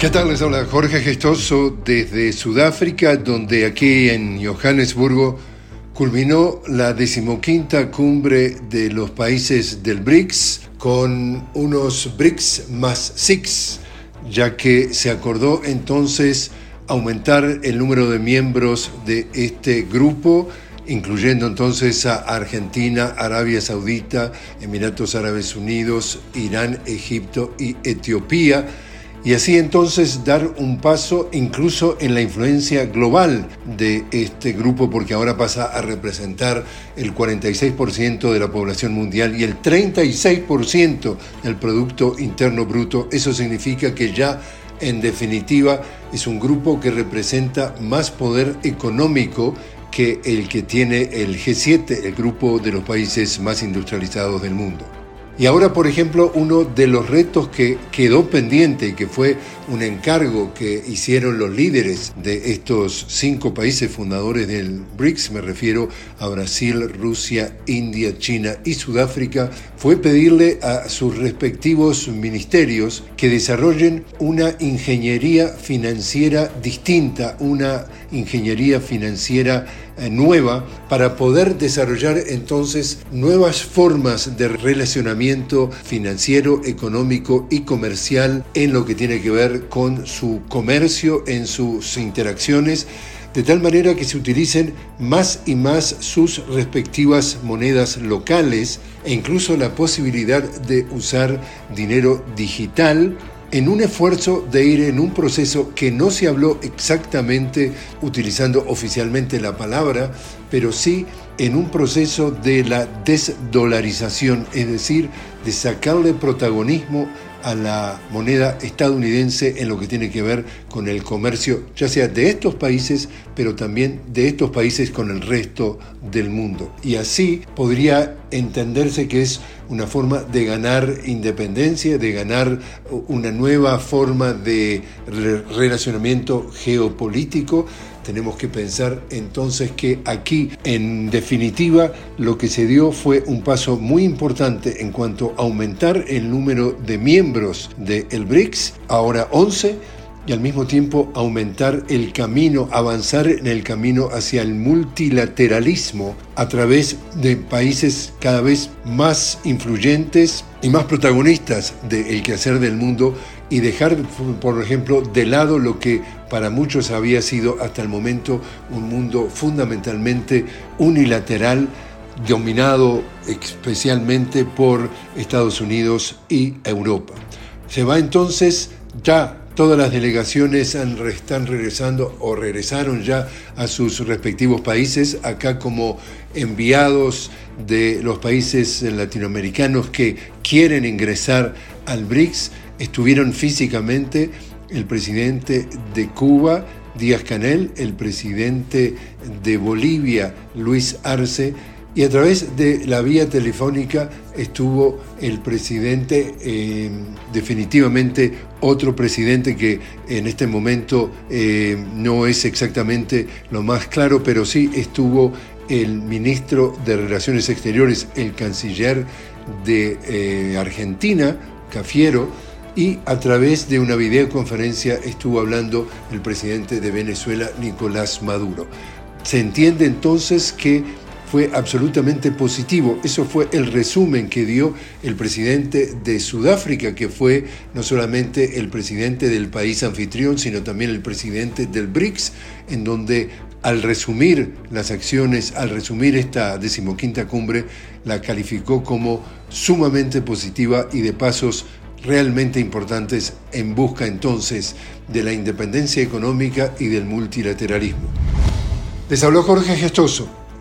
¿Qué tal? Les habla Jorge Gestoso desde Sudáfrica, donde aquí en Johannesburgo culminó la decimoquinta cumbre de los países del BRICS con unos BRICS más SIX, ya que se acordó entonces aumentar el número de miembros de este grupo incluyendo entonces a Argentina, Arabia Saudita, Emiratos Árabes Unidos, Irán, Egipto y Etiopía, y así entonces dar un paso incluso en la influencia global de este grupo, porque ahora pasa a representar el 46% de la población mundial y el 36% del Producto Interno Bruto. Eso significa que ya en definitiva es un grupo que representa más poder económico que el que tiene el G7, el grupo de los países más industrializados del mundo. Y ahora, por ejemplo, uno de los retos que quedó pendiente y que fue un encargo que hicieron los líderes de estos cinco países fundadores del BRICS, me refiero a Brasil, Rusia, India, China y Sudáfrica, fue pedirle a sus respectivos ministerios que desarrollen una ingeniería financiera distinta, una ingeniería financiera nueva para poder desarrollar entonces nuevas formas de relacionamiento financiero, económico y comercial en lo que tiene que ver con su comercio, en sus interacciones de tal manera que se utilicen más y más sus respectivas monedas locales e incluso la posibilidad de usar dinero digital en un esfuerzo de ir en un proceso que no se habló exactamente utilizando oficialmente la palabra, pero sí en un proceso de la desdolarización, es decir, de sacarle protagonismo a la moneda estadounidense en lo que tiene que ver con el comercio, ya sea de estos países, pero también de estos países con el resto del mundo. Y así podría entenderse que es una forma de ganar independencia, de ganar una nueva forma de relacionamiento geopolítico. Tenemos que pensar entonces que aquí, en definitiva, lo que se dio fue un paso muy importante en cuanto a aumentar el número de miembros del BRICS, ahora 11, y al mismo tiempo aumentar el camino, avanzar en el camino hacia el multilateralismo a través de países cada vez más influyentes y más protagonistas del quehacer del mundo y dejar, por ejemplo, de lado lo que para muchos había sido hasta el momento un mundo fundamentalmente unilateral, dominado especialmente por Estados Unidos y Europa. Se va entonces ya todas las delegaciones están regresando o regresaron ya a sus respectivos países, acá como enviados de los países latinoamericanos que quieren ingresar al BRICS, estuvieron físicamente el presidente de Cuba, Díaz Canel, el presidente de Bolivia, Luis Arce, y a través de la vía telefónica estuvo el presidente, eh, definitivamente otro presidente que en este momento eh, no es exactamente lo más claro, pero sí estuvo el ministro de Relaciones Exteriores, el canciller de eh, Argentina, Cafiero, y a través de una videoconferencia estuvo hablando el presidente de Venezuela, Nicolás Maduro. Se entiende entonces que fue absolutamente positivo. Eso fue el resumen que dio el presidente de Sudáfrica, que fue no solamente el presidente del país anfitrión, sino también el presidente del BRICS, en donde al resumir las acciones, al resumir esta decimoquinta cumbre, la calificó como sumamente positiva y de pasos realmente importantes en busca entonces de la independencia económica y del multilateralismo. Les habló Jorge Gestoso.